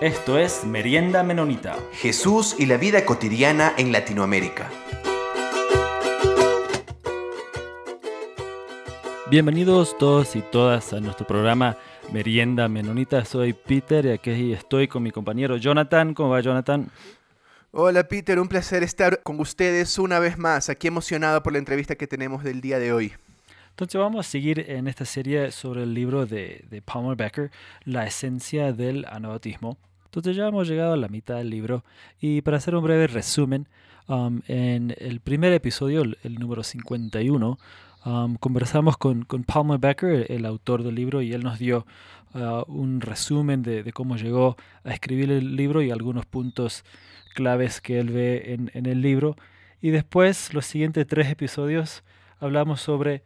Esto es Merienda Menonita. Jesús y la vida cotidiana en Latinoamérica. Bienvenidos todos y todas a nuestro programa Merienda Menonita. Soy Peter y aquí estoy con mi compañero Jonathan. ¿Cómo va Jonathan? Hola Peter, un placer estar con ustedes una vez más, aquí emocionado por la entrevista que tenemos del día de hoy. Entonces vamos a seguir en esta serie sobre el libro de, de Palmer Becker, La esencia del anabautismo. Entonces ya hemos llegado a la mitad del libro y para hacer un breve resumen, um, en el primer episodio, el, número 51, um, conversamos con, con, Palmer Becker, el, autor del libro, y él nos dio uh, un resumen de, de, cómo llegó a escribir el libro y algunos puntos claves que él ve en, en el libro. Y después, los siguientes tres episodios, hablamos sobre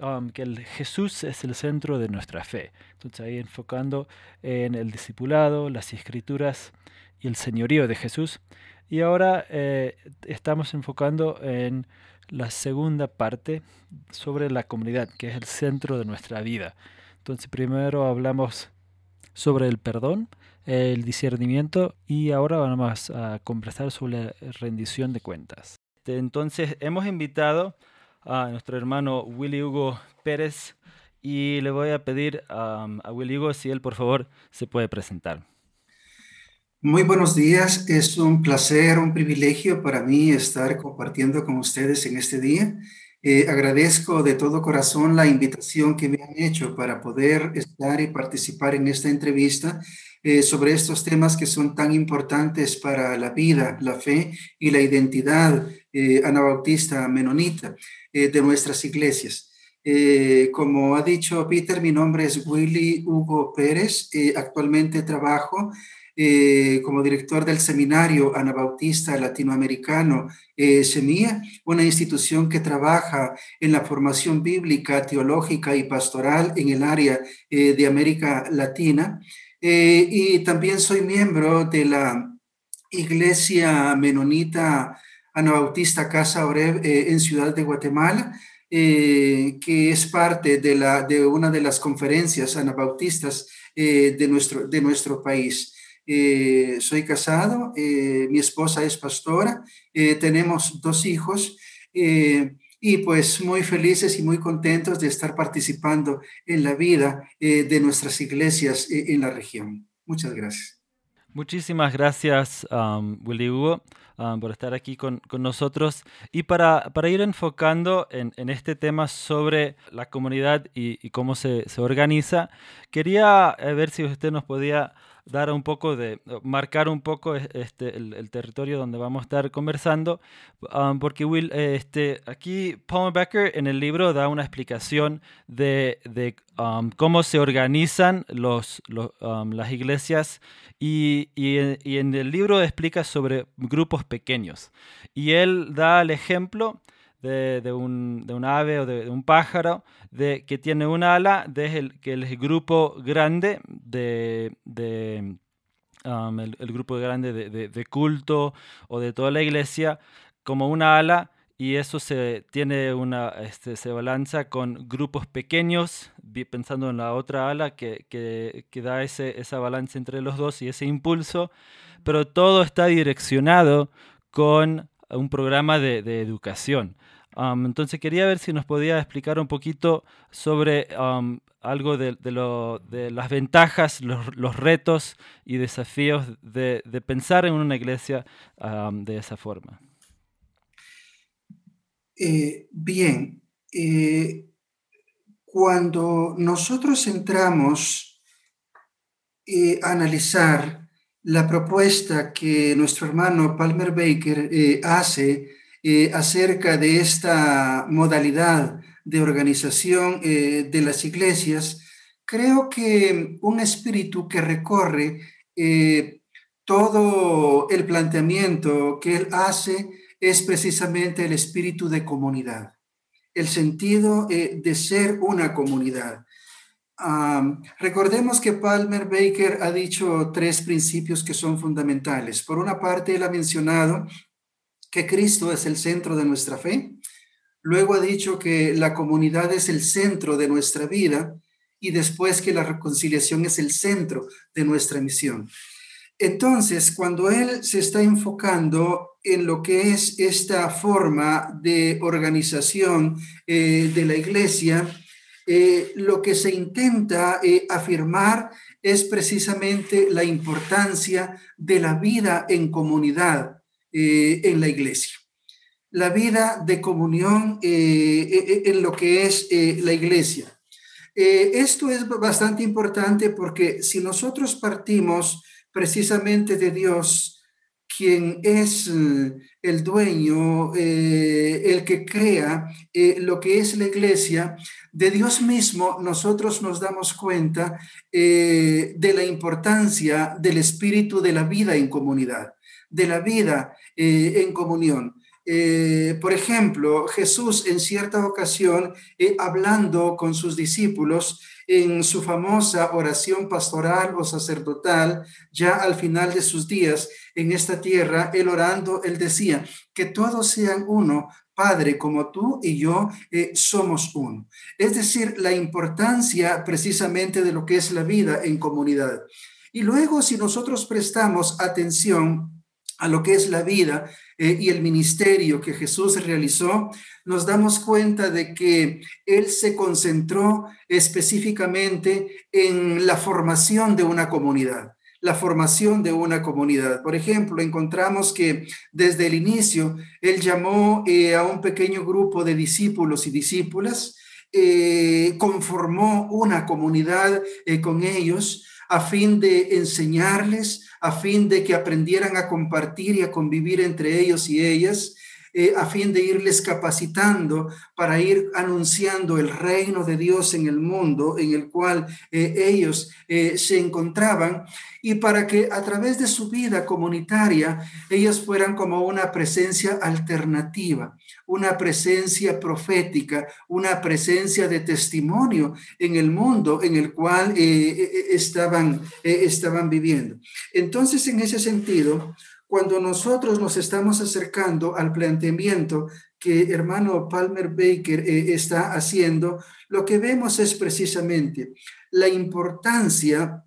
Um, que Jesús es el centro de nuestra fe. Entonces ahí enfocando en el discipulado, las escrituras y el señorío de Jesús. Y ahora eh, estamos enfocando en la segunda parte sobre la comunidad, que es el centro de nuestra vida. Entonces primero hablamos sobre el perdón, el discernimiento y ahora vamos a conversar sobre la rendición de cuentas. Entonces hemos invitado a nuestro hermano Willy Hugo Pérez y le voy a pedir a Willy Hugo si él por favor se puede presentar. Muy buenos días, es un placer, un privilegio para mí estar compartiendo con ustedes en este día. Eh, agradezco de todo corazón la invitación que me han hecho para poder estar y participar en esta entrevista eh, sobre estos temas que son tan importantes para la vida, la fe y la identidad eh, anabautista menonita. Eh, de nuestras iglesias. Eh, como ha dicho Peter, mi nombre es Willy Hugo Pérez. Eh, actualmente trabajo como director del Seminario Anabautista Latinoamericano SEMIA, una institución que trabaja en la formación bíblica, teológica y pastoral en el área de América Latina. Y también soy miembro de la Iglesia Menonita Anabautista Casa Oreb eh, en Ciudad de Guatemala, eh, que es parte de, la, de una de las conferencias anabautistas eh, de, nuestro, de nuestro país. soy casado, mi esposa es pastora, tenemos dos hijos y pues muy felices y muy contentos de estar participando en la vida de nuestras iglesias en la región. Muchas gracias. Muchísimas gracias, um, Willy Hugo. Ah, por estar aquí con, con nosotros y para, para ir enfocando en, en, este tema sobre la comunidad y, y cómo se, se, organiza, quería eh, ver si usted nos podía dar un poco de, marcar un poco este, el, territorio donde vamos a estar conversando, um, porque Will, este, aquí Paul Becker en el libro da una explicación de, de um, cómo se organizan los, um, las iglesias y, y, en el libro explica sobre grupos pequeños. Y él da el ejemplo de, un, de un, ave o de, un pájaro de, que tiene una ala, de que el grupo grande de, um, el, grupo grande de, culto o de toda la iglesia como una ala y eso se tiene una este, se balanza con grupos pequeños pensando en la otra ala que, que, que da ese, esa balanza entre los dos y ese impulso pero todo está direccionado con un programa de, de educación entonces quería ver si nos podía explicar un poquito sobre algo de, las ventajas, los, retos y desafíos de, de pensar en una iglesia de esa forma. Eh, bien, eh, cuando nosotros entramos eh, a analizar la propuesta que nuestro hermano Palmer Baker hace eh, acerca de esta modalidad de organización eh, de las iglesias, creo que un espíritu que recorre eh, todo el planteamiento que él hace es precisamente el espíritu de comunidad, el sentido de ser una comunidad. recordemos que Palmer Baker ha dicho tres principios que son fundamentales. Por una parte, él ha mencionado que Cristo es el centro de nuestra fe. Luego ha dicho que la comunidad es el centro de nuestra vida y después que la reconciliación es el centro de nuestra misión. Entonces, cuando él se está enfocando en lo que es esta forma de organización eh, de la iglesia, eh, lo que se intenta eh, afirmar es precisamente la importancia de la vida en comunidad en la iglesia. La vida de comunión en lo que es la iglesia. esto es bastante importante porque si nosotros partimos precisamente de Dios, quien es eh, el dueño, eh, el que crea eh, lo que es la iglesia, de Dios mismo nosotros nos damos cuenta de la importancia del espíritu de la vida en comunidad, de la vida en comunión. por ejemplo, Jesús en cierta ocasión, hablando con sus discípulos, en su famosa oración pastoral o sacerdotal, ya al final de sus días en esta tierra, él orando, él decía, que todos sean uno, Padre, como tú y yo eh, somos uno. Es decir, la importancia precisamente de lo que es la vida en comunidad. Y luego, si nosotros prestamos atención a lo que es la vida eh, y el ministerio que Jesús realizó, nos damos cuenta de que Él se concentró específicamente en la formación de una comunidad la formación de una comunidad. Por ejemplo, encontramos que desde el inicio Él llamó eh, a un pequeño grupo de discípulos y discípulas, eh, conformó una comunidad con ellos a fin de enseñarles, a fin de que aprendieran a compartir y a convivir entre ellos y ellas, eh, a fin de irles capacitando para ir anunciando el reino de Dios en el mundo en el cual eh, ellos eh, se encontraban y para que a través de su vida comunitaria ellos fueran como una presencia alternativa, una presencia profética, una presencia de testimonio en el mundo en el cual estaban, estaban viviendo. Entonces, en ese sentido, cuando nosotros nos estamos acercando al planteamiento que hermano Palmer Baker eh, está haciendo, lo que vemos es precisamente la importancia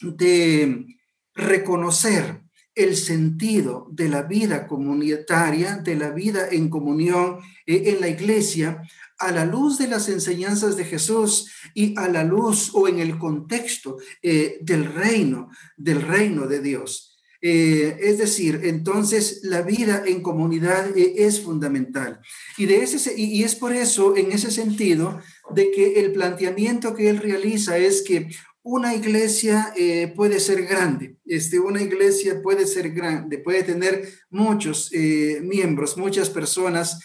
de reconocer el sentido de la vida comunitaria, de la vida en comunión eh, en la iglesia, a la luz de las enseñanzas de Jesús y a la luz o en el contexto eh, del reino, del reino de Dios. Eh, es decir, entonces la vida en comunidad eh, es fundamental. Y, de ese, y es por eso, en ese sentido, de que el planteamiento que él realiza es que una iglesia eh, puede ser grande, este, una iglesia puede ser grande, puede tener muchos miembros, muchas personas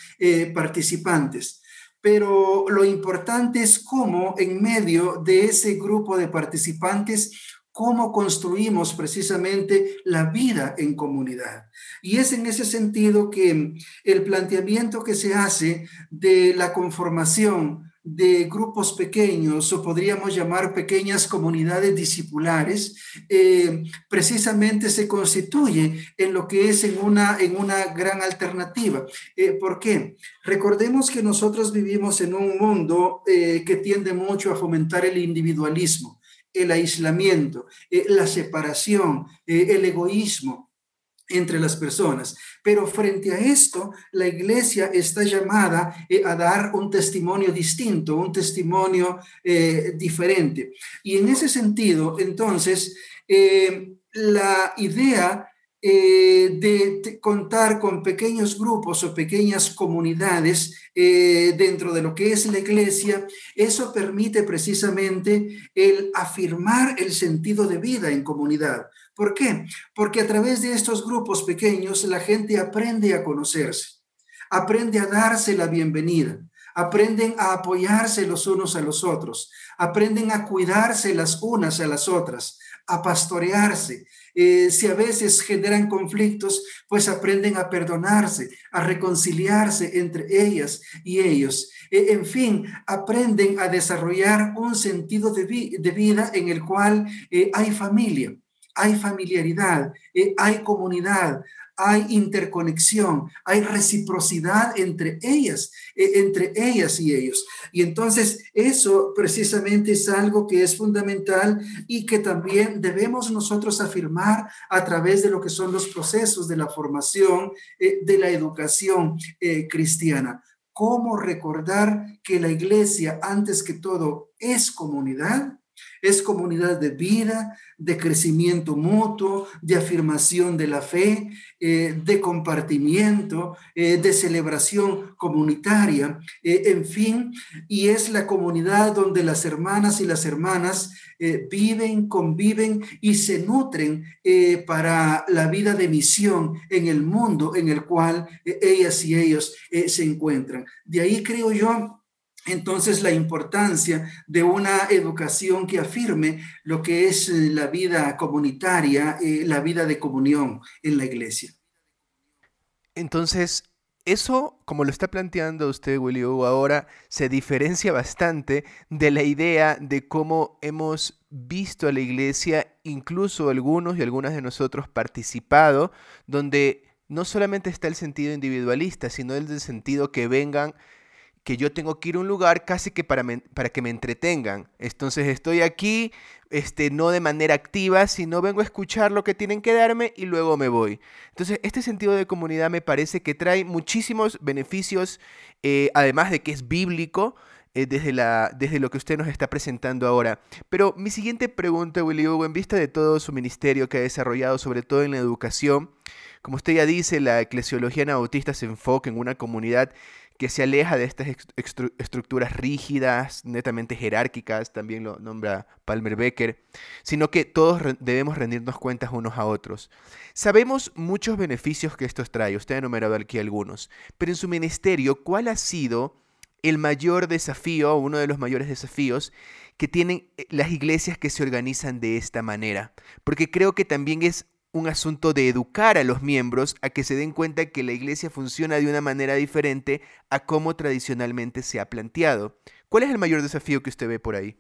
participantes pero lo importante es cómo en medio de ese grupo de participantes cómo construimos precisamente la vida en comunidad. Y es en ese sentido que el planteamiento que se hace de la conformación de grupos pequeños o podríamos llamar pequeñas comunidades discipulares, eh, precisamente se constituye en lo que es en una, en una gran alternativa. Eh, ¿Por qué? Recordemos que nosotros vivimos en un mundo eh, que tiende mucho a fomentar el individualismo el aislamiento, eh, la separación, eh, el egoísmo entre las personas. Pero frente a esto, la iglesia está llamada eh, a dar un testimonio distinto, un testimonio diferente. Y en ese sentido, entonces, la idea eh, de, contar con pequeños grupos o pequeñas comunidades eh, dentro de lo que es la iglesia, eso permite precisamente el afirmar el sentido de vida en comunidad. ¿Por qué? Porque a través de estos grupos pequeños la gente aprende a conocerse, aprende a darse la bienvenida, aprenden a apoyarse los unos a los otros, aprenden a cuidarse las unas a las otras, a pastorearse, eh, si a veces generan conflictos, pues aprenden a perdonarse, a reconciliarse entre ellas y ellos. Eh, en fin, aprenden a desarrollar un sentido de, vida en el cual eh, hay familia, hay familiaridad, hay comunidad, hay interconexión, hay reciprocidad entre ellas, e, entre ellas y ellos. Y entonces eso precisamente es algo que es fundamental y que también debemos nosotros afirmar a través de lo que son los procesos de la formación, eh, de la educación eh, cristiana. ¿Cómo recordar que la iglesia, antes que todo, es comunidad? Es comunidad de vida, de crecimiento mutuo, de afirmación de la fe, eh, de compartimiento, eh, de celebración comunitaria, eh, en fin, y es la comunidad donde las hermanas y las hermanas viven, conviven y se nutren para la vida de misión en el mundo en el cual ellas y ellos se encuentran. De ahí creo yo entonces, la importancia de una educación que afirme lo que es eh, la vida comunitaria, eh, la vida de comunión en la iglesia. Entonces, eso, como lo está planteando usted, Willy ahora se diferencia bastante de la idea de cómo hemos visto a la iglesia, incluso algunos y algunas de nosotros participado, donde no solamente está el sentido individualista, sino el sentido que vengan que yo tengo que ir a un lugar casi que para, para que me entretengan. Entonces estoy aquí, este, no de manera activa, sino vengo a escuchar lo que tienen que darme y luego me voy. Entonces este sentido de comunidad me parece que trae muchísimos beneficios, eh, además de que es bíblico. Eh, desde, la, desde lo que usted nos está presentando ahora. Pero mi siguiente pregunta, Willy Hugo, en vista de todo su ministerio que ha desarrollado, sobre todo en la educación, como usted ya dice, la eclesiología anabautista se enfoca en una comunidad que se aleja de estas estructuras rígidas, netamente jerárquicas, también lo nombra Palmer Becker, sino que todos debemos rendirnos cuentas unos a otros. Sabemos muchos beneficios que esto trae, usted ha enumerado aquí algunos, pero en su ministerio, ¿cuál ha sido el mayor desafío, uno de los mayores desafíos que tienen eh, las iglesias que se organizan de esta manera? Porque creo que también es un asunto de educar a los miembros a que se den cuenta que la iglesia funciona de una manera diferente a como tradicionalmente se ha planteado. ¿Cuál es el mayor desafío que usted ve por ahí?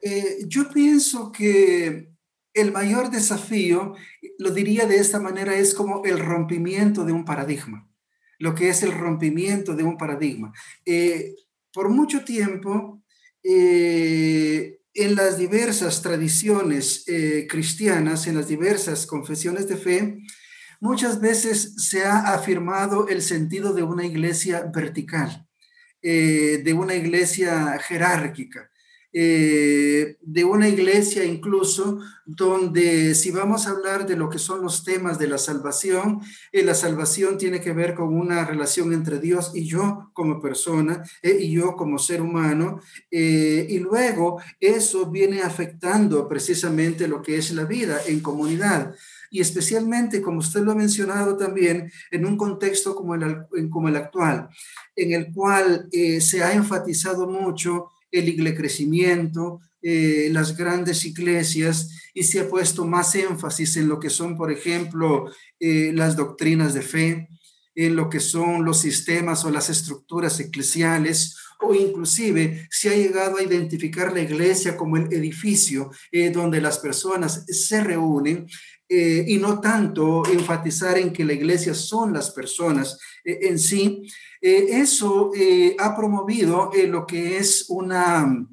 Eh, yo pienso que el mayor desafío, lo diría de esta manera, es como el rompimiento de un paradigma, lo que es el rompimiento de un paradigma. Eh, por mucho tiempo, eh, en las diversas tradiciones eh, cristianas, en las diversas confesiones de fe, muchas veces se ha afirmado el sentido de una iglesia vertical, eh, de una iglesia jerárquica. Eh, de una iglesia incluso donde si vamos a hablar de lo que son los temas de la salvación, eh, la salvación tiene que ver con una relación entre Dios y yo como persona eh, y yo como ser humano, y luego eso viene afectando precisamente lo que es la vida en comunidad. Y especialmente, como usted lo ha mencionado también, en un contexto como el, como el actual, en el cual se ha enfatizado mucho el crecimiento, eh, las grandes iglesias y se ha puesto más énfasis en lo que son, por ejemplo, eh, las doctrinas de fe, en lo que son los sistemas o las estructuras eclesiales, o inclusive se ha llegado a identificar la iglesia como el edificio eh, donde las personas se reúnen y no tanto enfatizar en que la iglesia son las personas en sí. Eso ha promovido lo que es una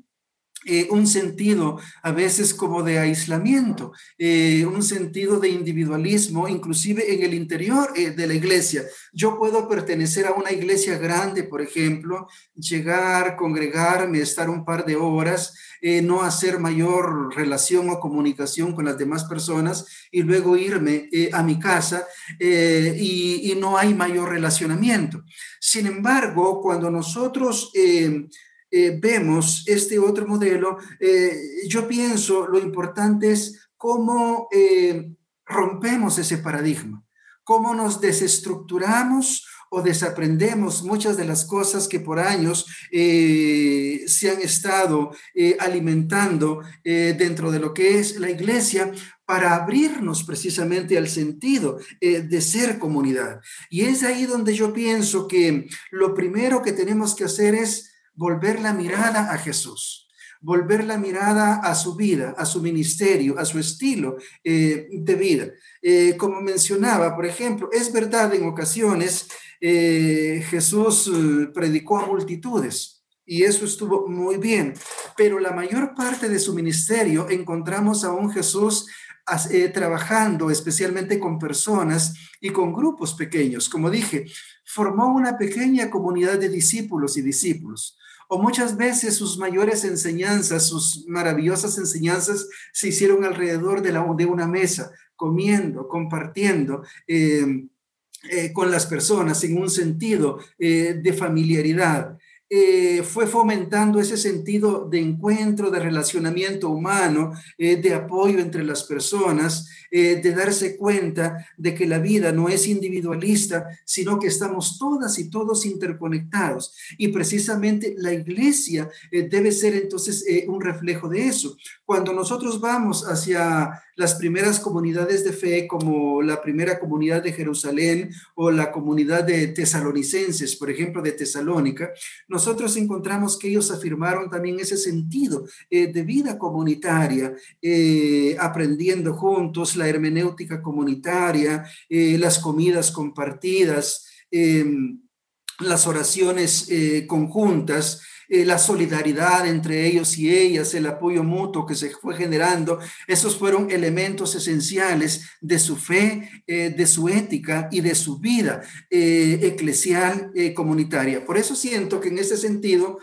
eh, un sentido a veces como de aislamiento, eh, un sentido de individualismo, inclusive en el interior eh, de la iglesia. Yo puedo pertenecer a una iglesia grande, por ejemplo, llegar, congregarme, estar un par de horas, no hacer mayor relación o comunicación con las demás personas y luego irme a mi casa y, y, no hay mayor relacionamiento. Sin embargo, cuando nosotros eh, vemos este otro modelo, eh, yo pienso lo importante es cómo eh, rompemos ese paradigma, cómo nos desestructuramos o desaprendemos muchas de las cosas que por años se han estado alimentando dentro de lo que es la iglesia para abrirnos precisamente al sentido de ser comunidad. Y es ahí donde yo pienso que lo primero que tenemos que hacer es volver la mirada a Jesús, volver la mirada a su vida, a su ministerio, a su estilo eh, de vida. Eh, como mencionaba, por ejemplo, es verdad en ocasiones eh, Jesús predicó a multitudes y eso estuvo muy bien, pero la mayor parte de su ministerio encontramos a un Jesús trabajando especialmente con personas y con grupos pequeños. Como dije, formó una pequeña comunidad de discípulos y discípulos o muchas veces sus mayores enseñanzas, sus maravillosas enseñanzas se hicieron alrededor de, la, de una mesa, comiendo, compartiendo. Eh, eh, con las personas en un sentido eh, de familiaridad. Eh, fue fomentando ese sentido de encuentro, de relacionamiento humano, eh, de apoyo entre las personas, eh, de darse cuenta de que la vida no es individualista, sino que estamos todas y todos interconectados. Y precisamente la iglesia debe ser entonces un reflejo de eso. Cuando nosotros vamos hacia las primeras comunidades de fe, como la primera comunidad de Jerusalén o la comunidad de tesalonicenses, por ejemplo, de Tesalónica, nosotros encontramos que ellos afirmaron también ese sentido eh, de vida comunitaria, eh, aprendiendo juntos la hermenéutica comunitaria, eh, las comidas compartidas, las oraciones conjuntas, eh, la solidaridad entre ellos y ellas, el apoyo mutuo que se fue generando, esos fueron elementos esenciales de su fe, eh, de su ética y de su vida eh, eclesial comunitaria. Por eso siento que en ese sentido,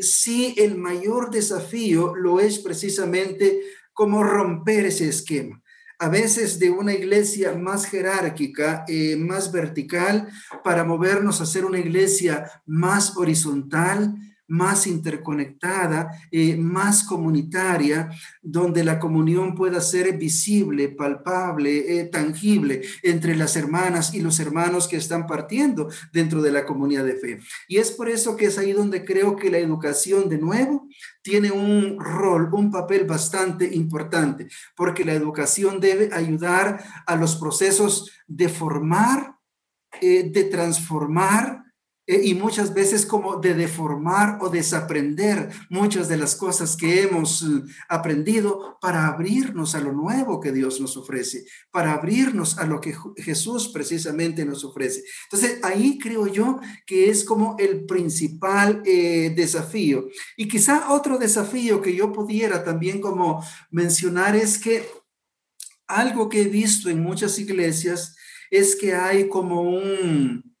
sí el mayor desafío lo es precisamente como romper ese esquema a veces de una iglesia más jerárquica, más vertical, para movernos a ser una iglesia más horizontal, más interconectada, eh, más comunitaria, donde la comunión pueda ser visible, palpable, eh, tangible entre las hermanas y los hermanos que están partiendo dentro de la comunidad de fe. Y es por eso que es ahí donde creo que la educación, de nuevo, tiene un rol, un papel bastante importante, porque la educación debe ayudar a los procesos de formar, eh, de transformar, y muchas veces como de deformar o desaprender muchas de las cosas que hemos eh, aprendido para abrirnos a lo nuevo que Dios nos ofrece, para abrirnos a lo que Jesús precisamente nos ofrece. Entonces ahí creo yo que es como el principal eh, desafío. Y quizá otro desafío que yo pudiera también como mencionar es que algo que he visto en muchas iglesias es que hay como un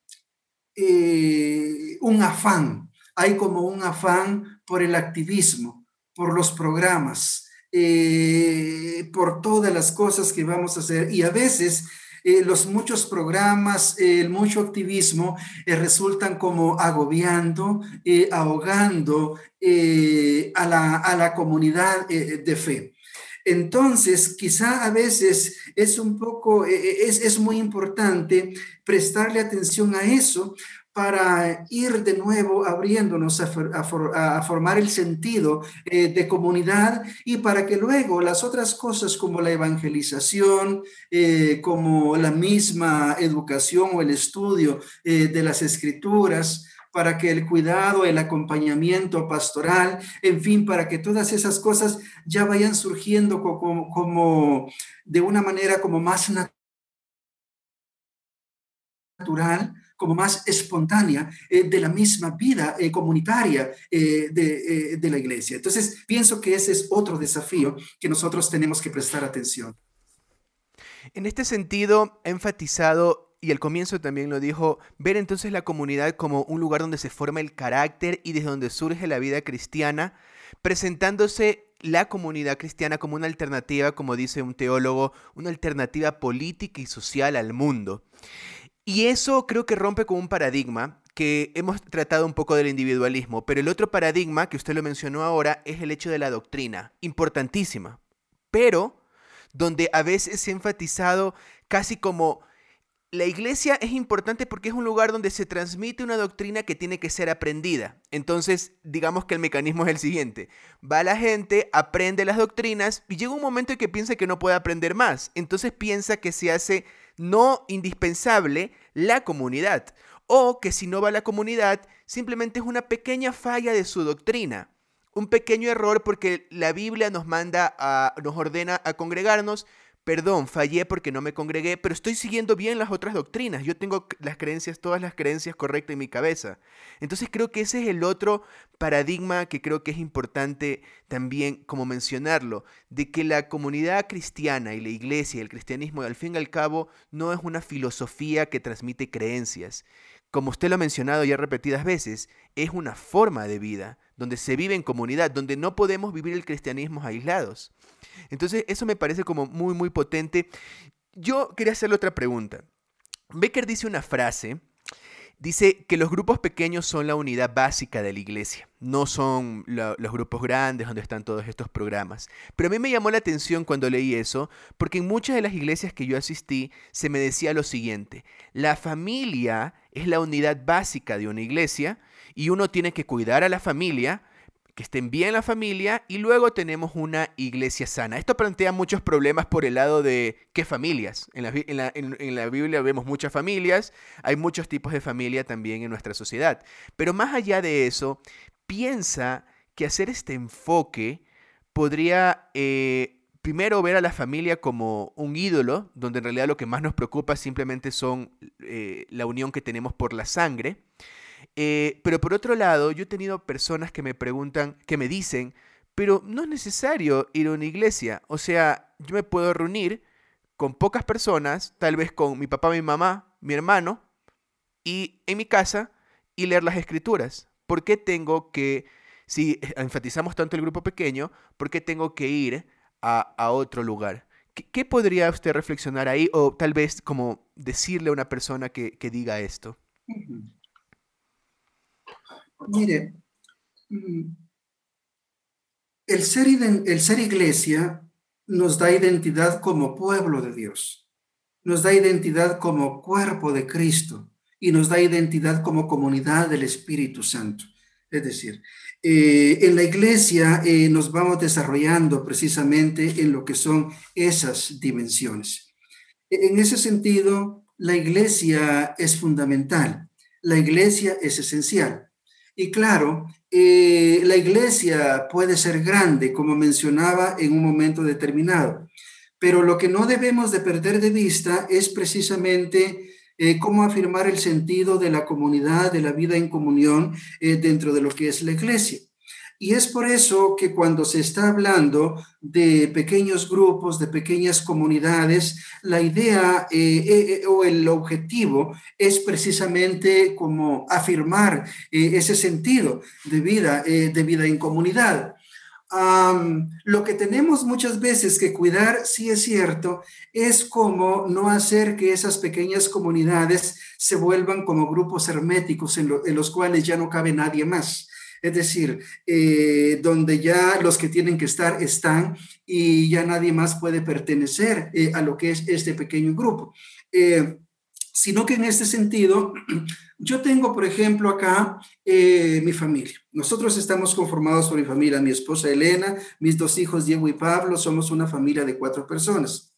eh, un afán, hay como un afán por el activismo, por los programas, eh, por todas las cosas que vamos a hacer. Y a veces eh, los muchos programas, el mucho activismo resultan como agobiando, ahogando a la, a, la, comunidad de fe. Entonces, quizá a veces es un poco, e, e, es, es muy importante prestarle atención a eso para ir de nuevo abriéndonos a, formar el sentido eh, de comunidad y para que luego las otras cosas como la evangelización, eh, como la misma educación o el estudio eh, de las escrituras, para que el cuidado, el acompañamiento pastoral, en fin, para que todas esas cosas ya vayan surgiendo como, de una manera como más natural, como más espontánea eh, de la misma vida eh, comunitaria eh, de, de la iglesia. Entonces, pienso que ese es otro desafío que nosotros tenemos que prestar atención. En este sentido, he enfatizado y al comienzo también lo dijo, ver entonces la comunidad como un lugar donde se forma el carácter y desde donde surge la vida cristiana, presentándose la comunidad cristiana como una alternativa, como dice un teólogo, una alternativa política y social al mundo. Y eso creo que rompe con un paradigma que hemos tratado un poco del individualismo, pero el otro paradigma que usted lo mencionó ahora es el hecho de la doctrina, importantísima, pero donde a veces se ha enfatizado casi como la iglesia es importante porque es un lugar donde se transmite una doctrina que tiene que ser aprendida. Entonces, digamos que el mecanismo es el siguiente. Va la gente, aprende las doctrinas y llega un momento en que piensa que no puede aprender más. Entonces piensa que se hace no indispensable la comunidad. O que si no va la comunidad, simplemente es una pequeña falla de su doctrina. un pequeño error porque la Biblia nos manda a, nos ordena a congregarnos, perdón, fallé porque no me congregué, pero estoy siguiendo bien las otras doctrinas. Yo tengo las creencias, todas las creencias correctas en mi cabeza. Entonces creo que ese es el otro paradigma que creo que es importante también como mencionarlo, de que la comunidad cristiana y la iglesia y el cristianismo al fin y al cabo no es una filosofía que transmite creencias. Como usted lo ha mencionado ya repetidas veces, es una forma de vida donde se vive en comunidad, donde no podemos vivir el cristianismo aislados. Entonces, eso me parece como muy, muy potente. Yo quería hacerle otra pregunta. Becker dice una frase, dice que los grupos pequeños son la unidad básica de la iglesia, no son los grupos grandes donde están todos estos programas. Pero a mí me llamó la atención cuando leí eso, porque en muchas de las iglesias que yo asistí se me decía lo siguiente, la familia es la unidad básica de una iglesia y uno tiene que cuidar a la familia, que estén bien la familia y luego tenemos una iglesia sana. Esto plantea muchos problemas por el lado de qué familias. En la, en la, Biblia vemos muchas familias, hay muchos tipos de familia también en nuestra sociedad. Pero más allá de eso, piensa que hacer este enfoque podría... Eh, primero ver a la familia como un ídolo, donde en realidad lo que más nos preocupa simplemente son eh, la unión que tenemos por la sangre. Eh, pero por otro lado, yo he tenido personas que me preguntan, que me dicen, pero no es necesario ir a una iglesia. O sea, yo me puedo reunir con pocas personas, tal vez con mi papá, mi mamá, mi hermano, y en mi casa y leer las escrituras. ¿Por qué tengo que, si enfatizamos tanto el grupo pequeño, por qué tengo que ir a, otro lugar? ¿Qué, podría usted reflexionar ahí o tal vez como decirle a una persona que, que diga esto? Mire, mm, el ser, el ser iglesia nos da identidad como pueblo de Dios, nos da identidad como cuerpo de Cristo y nos da identidad como comunidad del Espíritu Santo. Es decir, eh, en la iglesia eh, nos vamos desarrollando precisamente en lo que son esas dimensiones. En ese sentido, la iglesia es fundamental, la iglesia es esencial. Y claro, eh, la iglesia puede ser grande, como mencionaba en un momento determinado, pero lo que no debemos de perder de vista es precisamente eh, cómo afirmar el sentido de la comunidad, de la vida en comunión eh, dentro de lo que es la iglesia. Y es por eso que cuando se está hablando de pequeños grupos, de pequeñas comunidades, la idea eh, eh, eh, o el objetivo es precisamente como afirmar ese sentido de vida, de vida en comunidad. lo que tenemos muchas veces que cuidar, sí es cierto, es como no hacer que esas pequeñas comunidades se vuelvan como grupos herméticos en los cuales ya no cabe nadie más es decir, eh, donde ya los que tienen que estar están y ya nadie más puede pertenecer eh, a lo que es este pequeño grupo. Eh, sino que en este sentido, yo tengo, por ejemplo, acá mi familia. Nosotros estamos conformados por mi familia, mi esposa Elena, mis dos hijos Diego y Pablo, somos una familia de cuatro personas.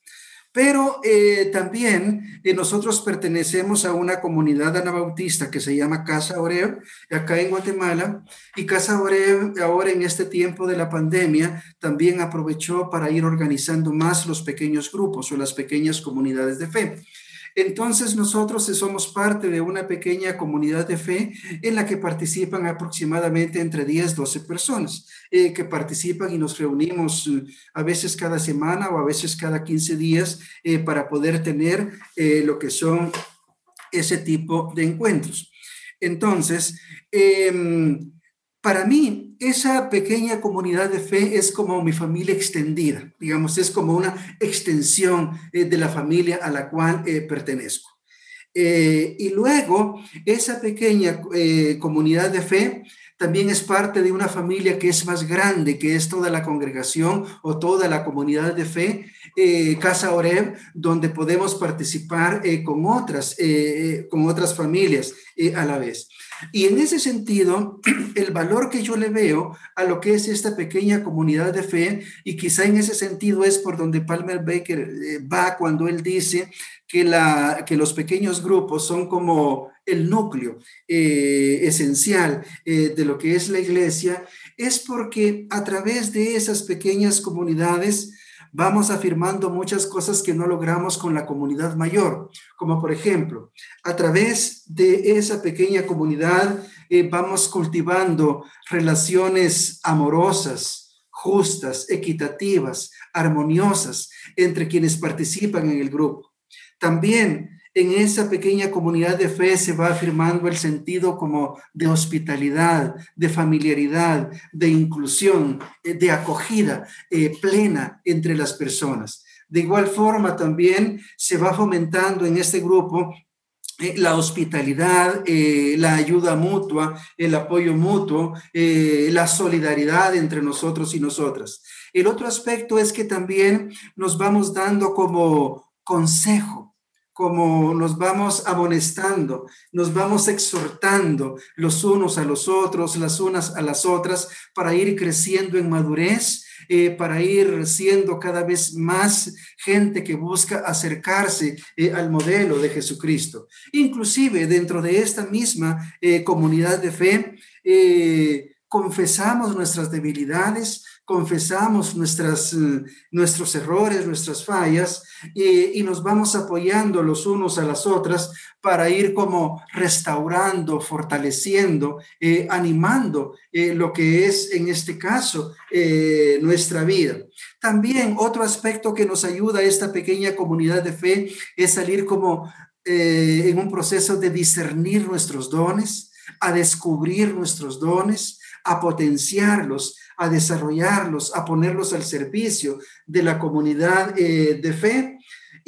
Pero eh, también eh, nosotros pertenecemos a una comunidad anabautista que se llama Casa Oreb, acá en Guatemala. Y Casa Oreb, ahora en este tiempo de la pandemia, también aprovechó para ir organizando más los pequeños grupos o las pequeñas comunidades de fe. Entonces nosotros somos parte de una pequeña comunidad de fe en la que participan aproximadamente entre 10, 12 personas eh, que participan y nos reunimos eh, a veces cada semana o a veces cada 15 días eh, para poder tener lo que son ese tipo de encuentros. Entonces, em, para mí, esa pequeña comunidad de fe es como mi familia extendida, digamos, es como una extensión eh, de la familia a la cual eh, pertenezco. Eh, y luego, esa pequeña comunidad de fe también es parte de una familia que es más grande, que es toda la congregación o toda la comunidad de fe, Casa Oreb, donde podemos participar con, otras, con otras familias a la vez. Y en ese sentido, el valor que yo le veo a lo que es esta pequeña comunidad de fe, y quizá en ese sentido es por donde Palmer Baker eh, va cuando él dice que, la, que los pequeños grupos son como el núcleo eh, esencial eh, de lo que es la iglesia, es porque a través de esas pequeñas comunidades, vamos afirmando muchas cosas que no logramos con la comunidad mayor, como por ejemplo, a través de esa pequeña comunidad eh, vamos cultivando relaciones amorosas, justas, equitativas, armoniosas entre quienes participan en el grupo. También en esa pequeña comunidad de fe se va afirmando el sentido como de hospitalidad, de familiaridad, de inclusión, eh, de acogida eh, plena entre las personas. De igual forma también se va fomentando en este grupo eh, la hospitalidad, la ayuda mutua, el apoyo mutuo, la solidaridad entre nosotros y nosotras. El otro aspecto es que también nos vamos dando como consejo como nos vamos amonestando, nos vamos exhortando los unos a los otros, las unas a las otras, para ir creciendo en madurez, eh, para ir siendo cada vez más gente que busca acercarse eh, al modelo de Jesucristo. Inclusive dentro de esta misma eh, comunidad de fe, confesamos nuestras debilidades, confesamos eh, nuestros errores, nuestras fallas y, nos vamos apoyando los unos a las otras para ir como restaurando, fortaleciendo, eh, animando eh, lo que es en este caso nuestra vida. También otro aspecto que nos ayuda a esta pequeña comunidad de fe es salir como en un proceso de discernir nuestros dones, a descubrir nuestros dones, a potenciarlos, a desarrollarlos, a ponerlos al servicio de la comunidad eh, de fe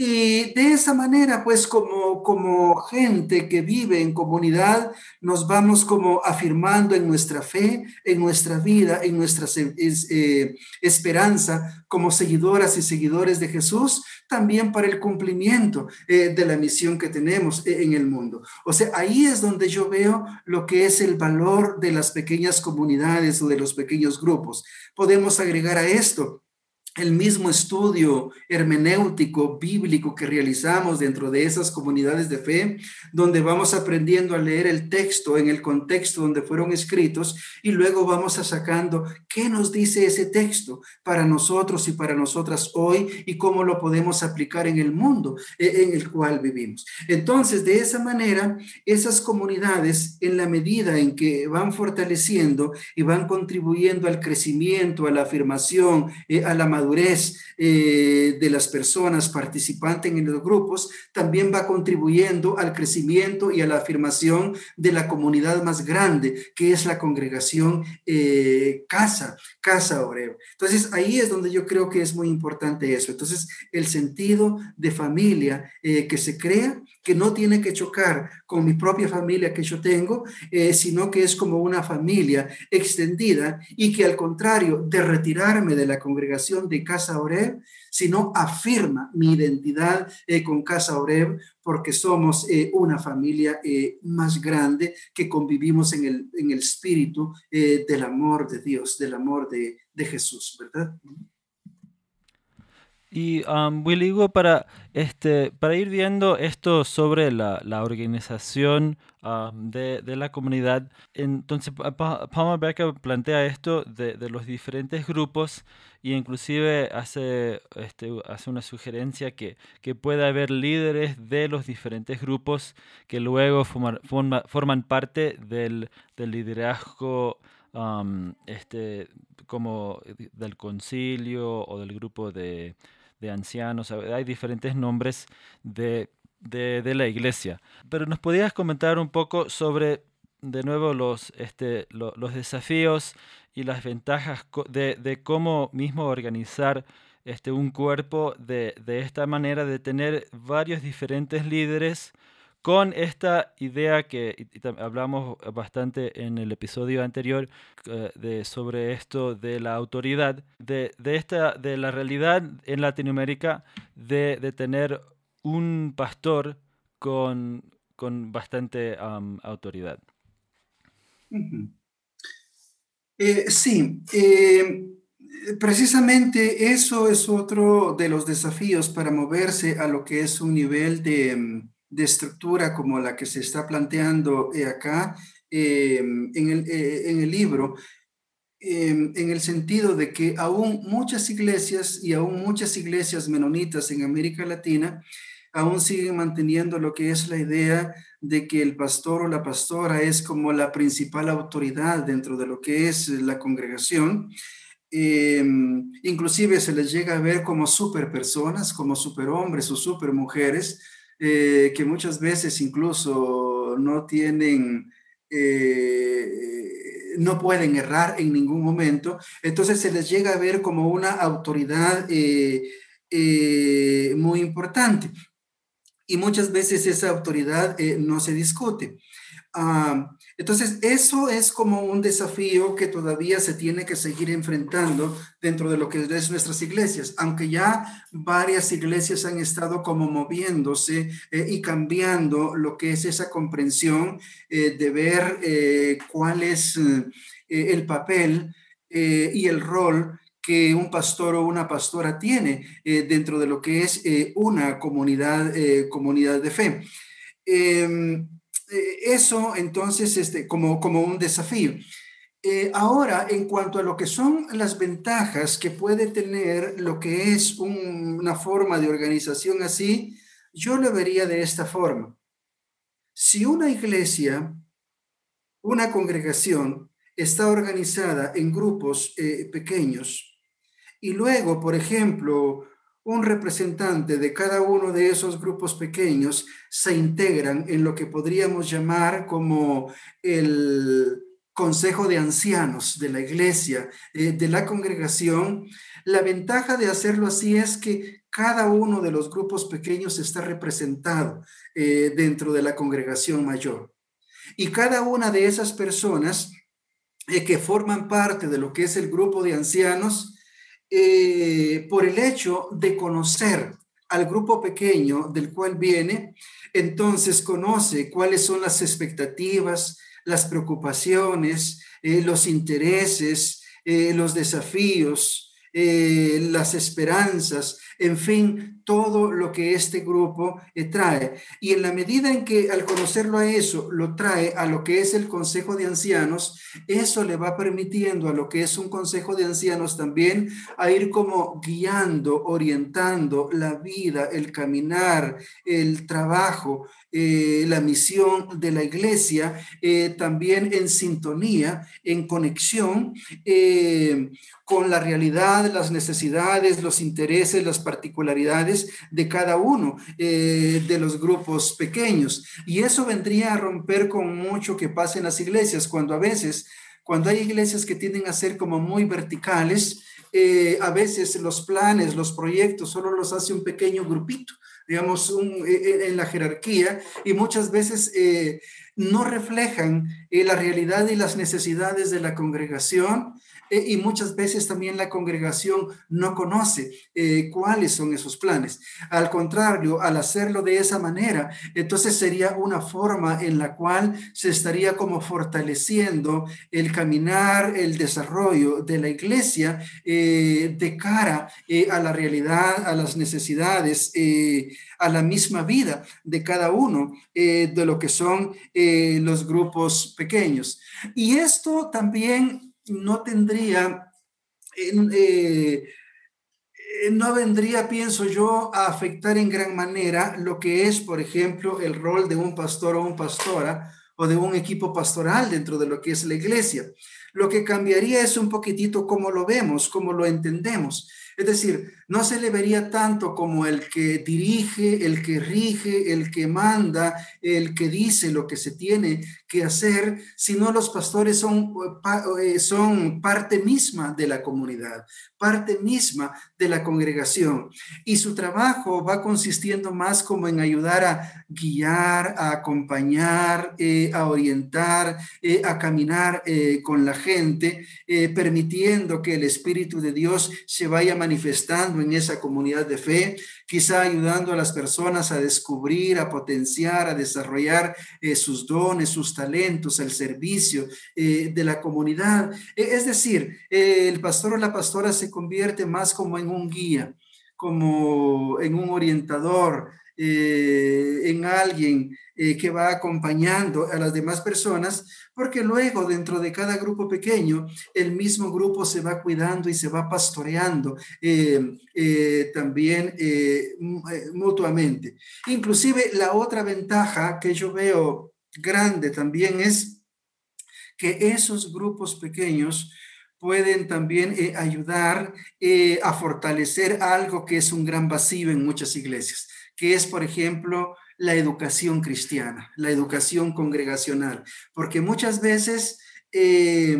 y de esa manera, pues como, como gente que vive en comunidad, nos vamos como afirmando en nuestra fe, en nuestra vida, en nuestra eh, esperanza como seguidoras y seguidores de Jesús, también para el cumplimiento eh, de la misión que tenemos eh, en el mundo. O sea, ahí es donde yo veo lo que es el valor de las pequeñas comunidades o de los pequeños grupos. Podemos agregar a esto el mismo estudio hermenéutico bíblico que realizamos dentro de esas comunidades de fe, donde vamos aprendiendo a leer el texto en el contexto donde fueron escritos y luego vamos sacando qué nos dice ese texto para nosotros y para nosotras hoy y cómo lo podemos aplicar en el mundo e, en el cual vivimos. Entonces, de esa manera, esas comunidades, en la medida en que van fortaleciendo y van contribuyendo al crecimiento, a la afirmación, eh, a la madurez, eh, de las personas participantes en los grupos también va contribuyendo al crecimiento y a la afirmación de la comunidad más grande, que es la congregación eh, Casa, Casa Oreo. Entonces, ahí es donde yo creo que es muy importante eso. Entonces, el sentido de familia eh, que se crea, que no tiene que chocar con mi propia familia que yo tengo, sino que es como una familia extendida y que al contrario de retirarme de la congregación de Casa Oreb, sino afirma mi identidad eh, con Casa Oreb porque somos eh, una familia eh, más grande que convivimos en el, en el espíritu del amor de Dios, del amor de, de Jesús, ¿verdad? Y um, Willy para, este, para ir viendo esto sobre la, la organización um, de, de, la comunidad, entonces Palma Becker plantea esto de, los diferentes grupos y inclusive hace, este, hace una sugerencia que, que puede haber líderes de los diferentes grupos que luego forman parte del, del liderazgo um, este, como del concilio o del grupo de de ancianos, hay diferentes nombres de, la iglesia. Pero nos podías comentar un poco sobre, de nuevo, los, este, los desafíos y las ventajas de, cómo mismo organizar este, un cuerpo de, de, esta manera, de tener varios diferentes líderes con esta idea que hablamos bastante en el episodio anterior eh, de, sobre esto de la autoridad, de, esta, de la realidad en Latinoamérica de, tener un pastor con, con bastante autoridad. sí, precisamente eso es otro de los desafíos para moverse a lo que es un nivel de, de estructura como la que se está planteando acá en el, en, el, libro, en el sentido de que aún muchas iglesias y aún muchas iglesias menonitas en América Latina aún siguen manteniendo lo que es la idea de que el pastor o la pastora es como la principal autoridad dentro de lo que es la congregación. Em, inclusive se les llega a ver como super personas, como superhombres o super mujeres, eh, que muchas veces incluso no tienen, eh, no pueden errar en ningún momento. Entonces se les llega a ver como una autoridad eh, muy importante y muchas veces esa autoridad eh, no se discute. Ah, entonces, eso es como un desafío que todavía se tiene que seguir enfrentando dentro de lo que es nuestras iglesias, aunque ya varias iglesias han estado como moviéndose eh, y cambiando lo que es esa comprensión eh, de ver cuál es el papel y el rol que un pastor o una pastora tiene eh, dentro de lo que es eh, una comunidad, eh, comunidad de fe. Em, eso entonces este, como, como un desafío. ahora, en cuanto a lo que son las ventajas que puede tener lo que es una forma de organización así, yo lo vería de esta forma. Si una iglesia, una congregación, está organizada en grupos pequeños, y luego, por ejemplo, un representante de cada uno de esos grupos pequeños se integran en lo que podríamos llamar como el consejo de ancianos de la iglesia, eh, de la congregación. La ventaja de hacerlo así es que cada uno de los grupos pequeños está representado eh, dentro de la congregación mayor. Y cada una de esas personas eh, que forman parte de lo que es el grupo de ancianos, eh, por el hecho de conocer al grupo pequeño del cual viene, entonces conoce cuáles son las expectativas, las preocupaciones, eh, los intereses, eh, los desafíos, las esperanzas, en fin, todo lo que este grupo eh, trae. Y en la medida en que al conocerlo a eso, lo trae a lo que es el Consejo de Ancianos, eso le va permitiendo a lo que es un Consejo de Ancianos también a ir como guiando, orientando la vida, el caminar, el trabajo, eh, la misión de la iglesia, eh, también en sintonía, en conexión con la realidad, las necesidades, los intereses, las particularidades de cada uno eh, de los grupos pequeños. Y eso vendría a romper con mucho que pasa en las iglesias, cuando a veces, cuando hay iglesias que tienden a ser como muy verticales, eh, a veces los planes, los proyectos, solo los hace un pequeño grupito, digamos, eh, en la jerarquía, y muchas veces no reflejan la realidad y las necesidades de la congregación eh, y muchas veces también la congregación no conoce eh, cuáles son esos planes. Al contrario, al hacerlo de esa manera, entonces sería una forma en la cual se estaría como fortaleciendo el caminar, el desarrollo de la iglesia eh, de cara a la realidad, a las necesidades, a la misma vida de cada uno de lo que son los grupos pequeños. Y esto también no tendría, eh, no vendría, pienso yo, a afectar en gran manera lo que es, por ejemplo, el rol de un pastor o un pastora o de un equipo pastoral dentro de lo que es la iglesia. Lo que cambiaría es un poquitito cómo lo vemos, cómo lo entendemos. Es decir, no se le vería tanto como el que dirige, el que rige, el que manda, el que dice lo que se tiene que hacer, sino los pastores son, eh, son parte misma de la comunidad, parte misma de la congregación. Y su trabajo va consistiendo más como en ayudar a guiar, a acompañar, eh, a orientar, eh, a caminar con la gente, permitiendo que el Espíritu de Dios se vaya manifestando en esa comunidad de fe, quizá ayudando a las personas a descubrir, a potenciar, a desarrollar eh, sus dones, sus talentos al servicio eh, de la comunidad. E, es decir, el pastor o la pastora se convierte más como en un guía, como en un orientador, eh, en alguien eh, que va acompañando a las demás personas, porque luego dentro de cada grupo pequeño, el mismo grupo se va cuidando y se va pastoreando eh, también mutuamente. Inclusive la otra ventaja que yo veo grande también es que esos grupos pequeños pueden también ayudar a fortalecer algo que es un gran vacío en muchas iglesias que es, por ejemplo, la educación cristiana, la educación congregacional, porque muchas veces eh,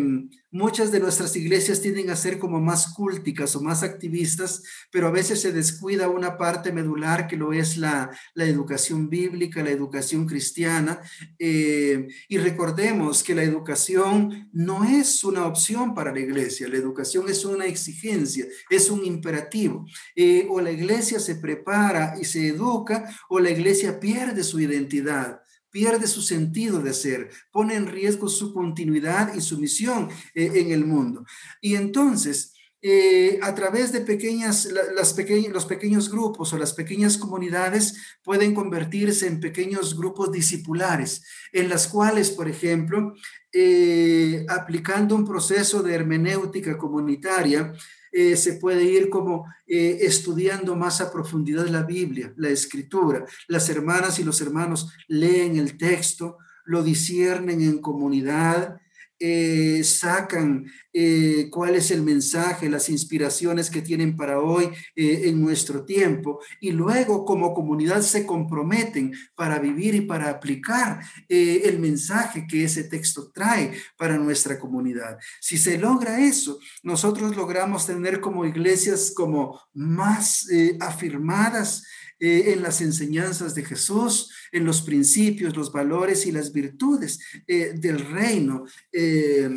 muchas de nuestras iglesias tienden a ser como más cúlticas o más activistas, pero a veces se descuida una parte medular que lo es la, educación bíblica, la educación cristiana. Eh, y recordemos que la educación no es una opción para la iglesia, la educación es una exigencia, es un imperativo. Eh, o la iglesia se prepara y se educa o la iglesia pierde su identidad pierde su sentido de ser, pone en riesgo su continuidad y su misión eh, en el mundo. Y entonces, eh, a través de pequeñas, las los pequeños grupos o las pequeñas comunidades pueden convertirse en pequeños grupos discipulares, en las cuales, por ejemplo, eh, aplicando un proceso de hermenéutica comunitaria, eh, se puede ir como eh, estudiando más a profundidad la Biblia, la escritura. Las hermanas y los hermanos leen el texto, lo disciernen en comunidad, eh, sacan eh, cuál es el mensaje, las inspiraciones que tienen para hoy eh, en nuestro tiempo y luego como comunidad se comprometen para vivir y para aplicar el mensaje que ese texto trae para nuestra comunidad. Si se logra eso, nosotros logramos tener como iglesias como más afirmadas eh, en las enseñanzas de Jesús, en los principios, los valores y las virtudes eh, del reino eh,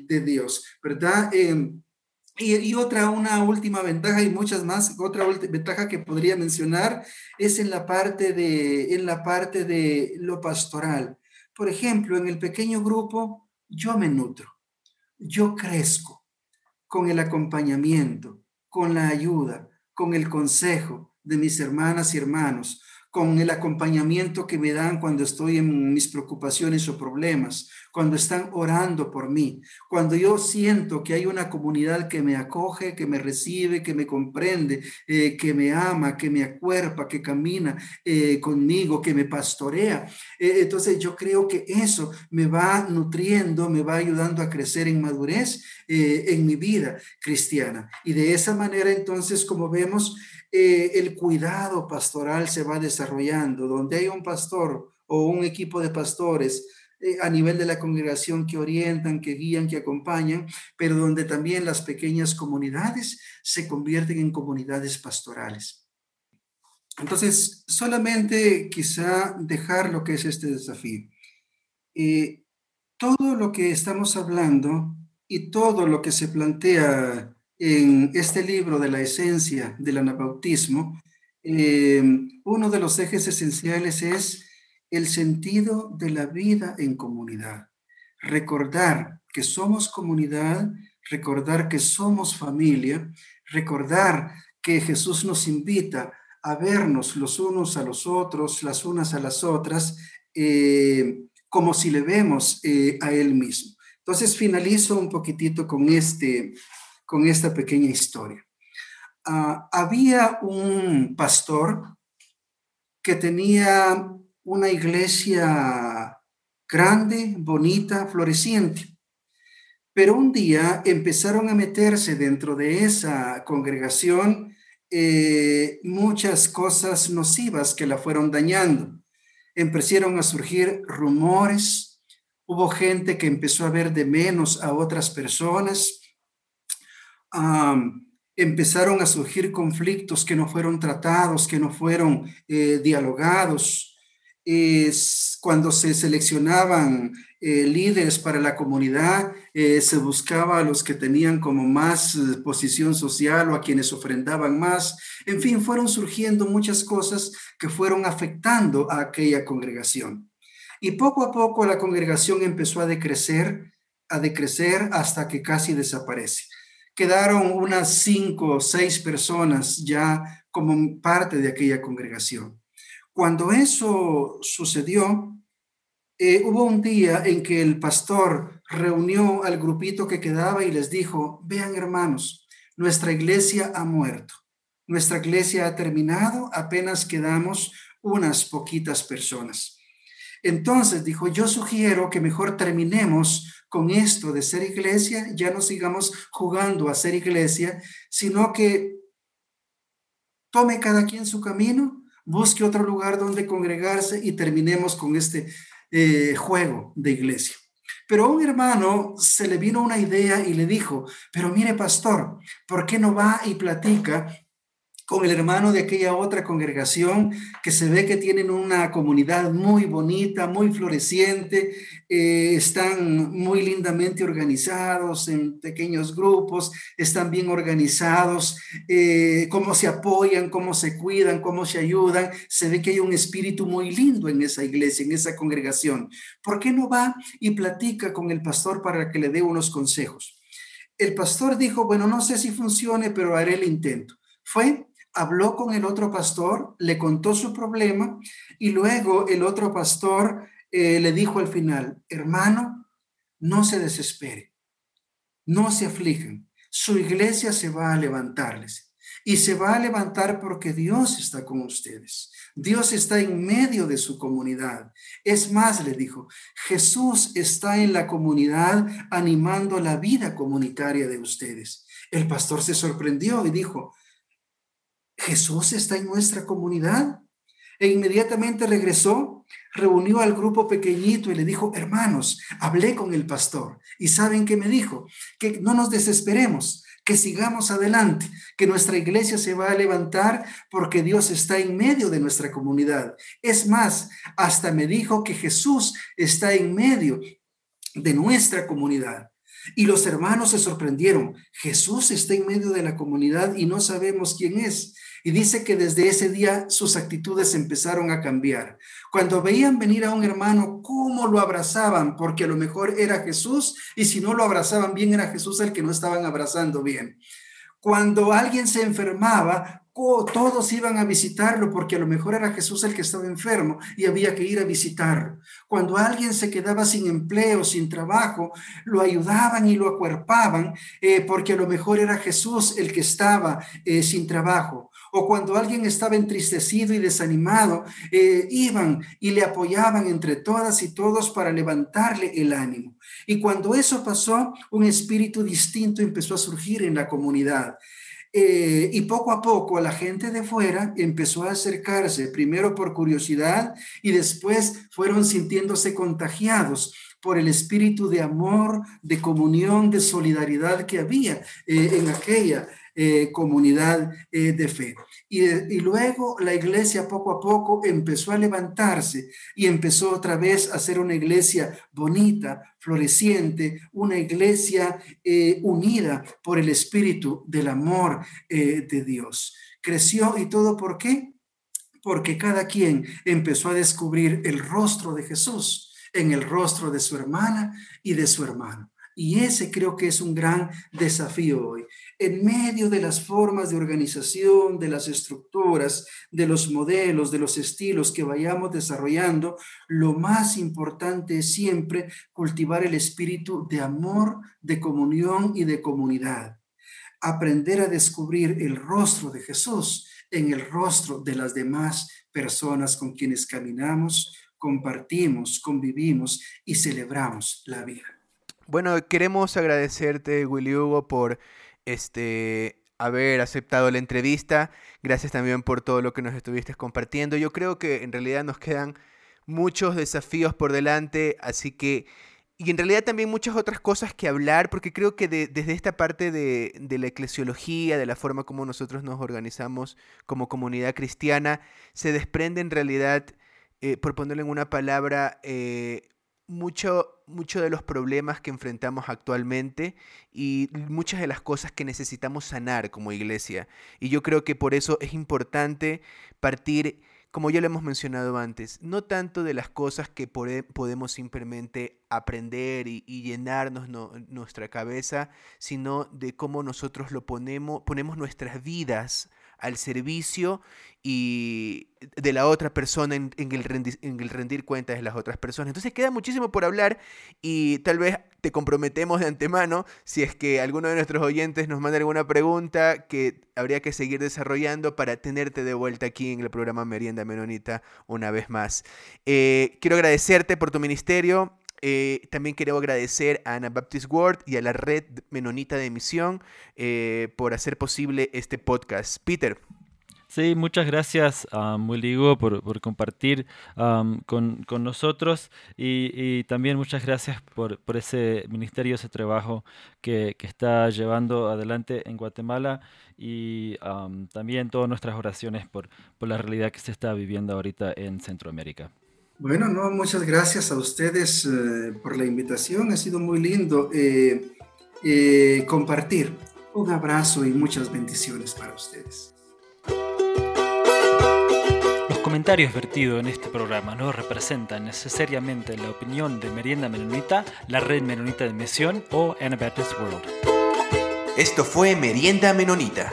de Dios, ¿verdad? Y, otra, una última ventaja y muchas más, otra ventaja que podría mencionar es en la parte de, en la parte de lo pastoral. Por ejemplo, en el pequeño grupo, yo me nutro, yo crezco con el acompañamiento, con la ayuda, con el consejo, de mis hermanas y hermanos, con el acompañamiento que me dan cuando estoy en mis preocupaciones o problemas, cuando están orando por mí, cuando yo siento que hay una comunidad que me acoge, que me recibe, que me comprende, eh, que me ama, que me acuerpa, que camina eh, conmigo, que me pastorea. Eh, entonces yo creo que eso me va nutriendo, me va ayudando a crecer en madurez en mi vida cristiana. Y de esa manera entonces, como vemos, el cuidado pastoral se va desarrollando, donde hay un pastor o un equipo de pastores eh, a nivel de la congregación que orientan, que guían, que acompañan, pero donde también las pequeñas comunidades se convierten en comunidades pastorales. Entonces, solamente quizá dejar lo que es este desafío. Eh, todo lo que estamos hablando y todo lo que se plantea en este libro de la esencia del anabautismo, eh, uno de los ejes esenciales es el sentido de la vida en comunidad. Recordar que somos comunidad, recordar que somos familia, recordar que Jesús nos invita a vernos los unos a los otros, las unas a las otras, eh, como si le vemos eh, a Él mismo. Entonces finalizo un poquitito con, este, con esta pequeña historia. Ah, había un pastor que tenía una iglesia grande, bonita, floreciente. Pero un día empezaron a meterse dentro de esa congregación eh, muchas cosas nocivas que la fueron dañando. Empezaron a surgir rumores, hubo gente que empezó a ver de menos a otras personas, empezaron a surgir conflictos que no fueron tratados, que no fueron eh, dialogados, es cuando se seleccionaban eh, líderes para la comunidad, eh, se buscaba a los que tenían como más eh, posición social o a quienes ofrendaban más. En fin, fueron surgiendo muchas cosas que fueron afectando a aquella congregación. Y poco a poco la congregación empezó a decrecer, a decrecer hasta que casi desaparece. Quedaron unas cinco o seis personas ya como parte de aquella congregación. Cuando eso sucedió, eh, hubo un día en que el pastor reunió al grupito que quedaba y les dijo, vean hermanos, nuestra iglesia ha muerto, nuestra iglesia ha terminado, apenas quedamos unas poquitas personas. Entonces dijo, yo sugiero que mejor terminemos con esto de ser iglesia, ya no sigamos jugando a ser iglesia, sino que tome cada quien su camino, busque otro lugar donde congregarse y terminemos con este eh, juego de iglesia. Pero a un hermano se le vino una idea y le dijo, pero mire pastor, ¿por qué no va y platica con el hermano de aquella otra congregación que se ve que tienen una comunidad muy bonita, muy floreciente, eh, están muy lindamente organizados en pequeños grupos, están bien organizados, eh, cómo se apoyan, cómo se cuidan, cómo se ayudan. Se ve que hay un espíritu muy lindo en esa iglesia, en esa congregación. ¿Por qué no va y platica con el pastor para que le dé unos consejos? El pastor dijo, bueno, no sé si funcione, pero haré el intento. Fue, habló con el otro pastor, le contó su problema y luego el otro pastor eh, le dijo al final, hermano, no se desespere, no se aflijan, su iglesia se va a levantarles y se va a levantar porque Dios está con ustedes. Dios está en medio de su comunidad. Es más, le dijo, Jesús está en la comunidad animando la vida comunitaria de ustedes. El pastor se sorprendió y dijo, Jesús está en nuestra comunidad. E inmediatamente regresó, reunió al grupo pequeñito y le dijo, hermanos, hablé con el pastor. ¿Y saben qué me dijo? Que no nos desesperemos, que sigamos adelante, que nuestra iglesia se va a levantar porque Dios está en medio de nuestra comunidad. Es más, hasta me dijo que Jesús está en medio de nuestra comunidad. Y los hermanos se sorprendieron. Jesús está en medio de la comunidad y no sabemos quién es. Y dice que desde ese día sus actitudes empezaron a cambiar. Cuando veían venir a un hermano, ¿cómo lo abrazaban? Porque a lo mejor era Jesús y si no lo abrazaban bien era Jesús el que no estaban abrazando bien. Cuando alguien se enfermaba, todos iban a visitarlo porque a lo mejor era Jesús el que estaba enfermo y había que ir a visitarlo. Cuando alguien se quedaba sin empleo, sin trabajo, lo ayudaban y lo acuerpaban eh, porque a lo mejor era Jesús el que estaba eh, sin trabajo. O cuando alguien estaba entristecido y desanimado, eh, iban y le apoyaban entre todas y todos para levantarle el ánimo. Y cuando eso pasó, un espíritu distinto empezó a surgir en la comunidad. Eh, y poco a poco la gente de fuera empezó a acercarse, primero por curiosidad y después fueron sintiéndose contagiados por el espíritu de amor, de comunión, de solidaridad que había eh, en aquella eh, comunidad de fe. Y, luego la iglesia poco a poco empezó a levantarse y empezó otra vez a ser una iglesia bonita, floreciente, una iglesia eh, unida por el espíritu del amor eh, de Dios. Creció y todo por qué? Porque cada quien empezó a descubrir el rostro de Jesús en el rostro de su hermana y de su hermano. Y ese creo que es un gran desafío hoy. En medio de las formas de organización, de las estructuras, de los modelos, de los estilos que vayamos desarrollando, lo más importante es siempre cultivar el espíritu de amor, de comunión y de comunidad. Aprender a descubrir el rostro de Jesús en el rostro de las demás personas con quienes caminamos, compartimos, convivimos y celebramos la vida. Bueno, queremos agradecerte, Willy Hugo, por este haber aceptado la entrevista. Gracias también por todo lo que nos estuviste compartiendo. Yo creo que en realidad nos quedan muchos desafíos por delante, así que y en realidad también muchas otras cosas que hablar, porque creo que desde esta parte de, la eclesiología, de la forma como nosotros nos organizamos como comunidad cristiana, se desprende en realidad, eh, por ponerlo en una palabra, eh, mucho, mucho de los problemas que enfrentamos actualmente y muchas de las cosas que necesitamos sanar como iglesia. Y yo creo que por eso es importante partir como ya lo hemos mencionado antes, no tanto de las cosas que podemos simplemente aprender y, llenarnos nuestra cabeza, sino de cómo nosotros lo ponemos, ponemos nuestras vidas al servicio y de la otra persona en, el rendir, cuentas de las otras personas. Entonces queda muchísimo por hablar y tal vez te comprometemos de antemano si es que alguno de nuestros oyentes nos manda alguna pregunta que habría que seguir desarrollando para tenerte de vuelta aquí en el programa Merienda Menonita una vez más. Eh, quiero agradecerte por tu ministerio. Eh, también quiero agradecer a Anabaptist World y a la red menonita de misión eh, por hacer posible este podcast. Peter. Sí, muchas gracias, Muligo, por, por compartir con, nosotros y, también muchas gracias por, ese ministerio, ese trabajo que, está llevando adelante en Guatemala y también todas nuestras oraciones por la realidad que se está viviendo ahorita en Centroamérica. Bueno, no, muchas gracias a ustedes eh, por la invitación, ha sido muy lindo eh, eh, compartir. Un abrazo y muchas bendiciones para ustedes comentarios vertidos en este programa no representan necesariamente la opinión de Merienda Menonita, la Red Menonita de Misión o Anabaptist World. Esto fue Merienda Menonita.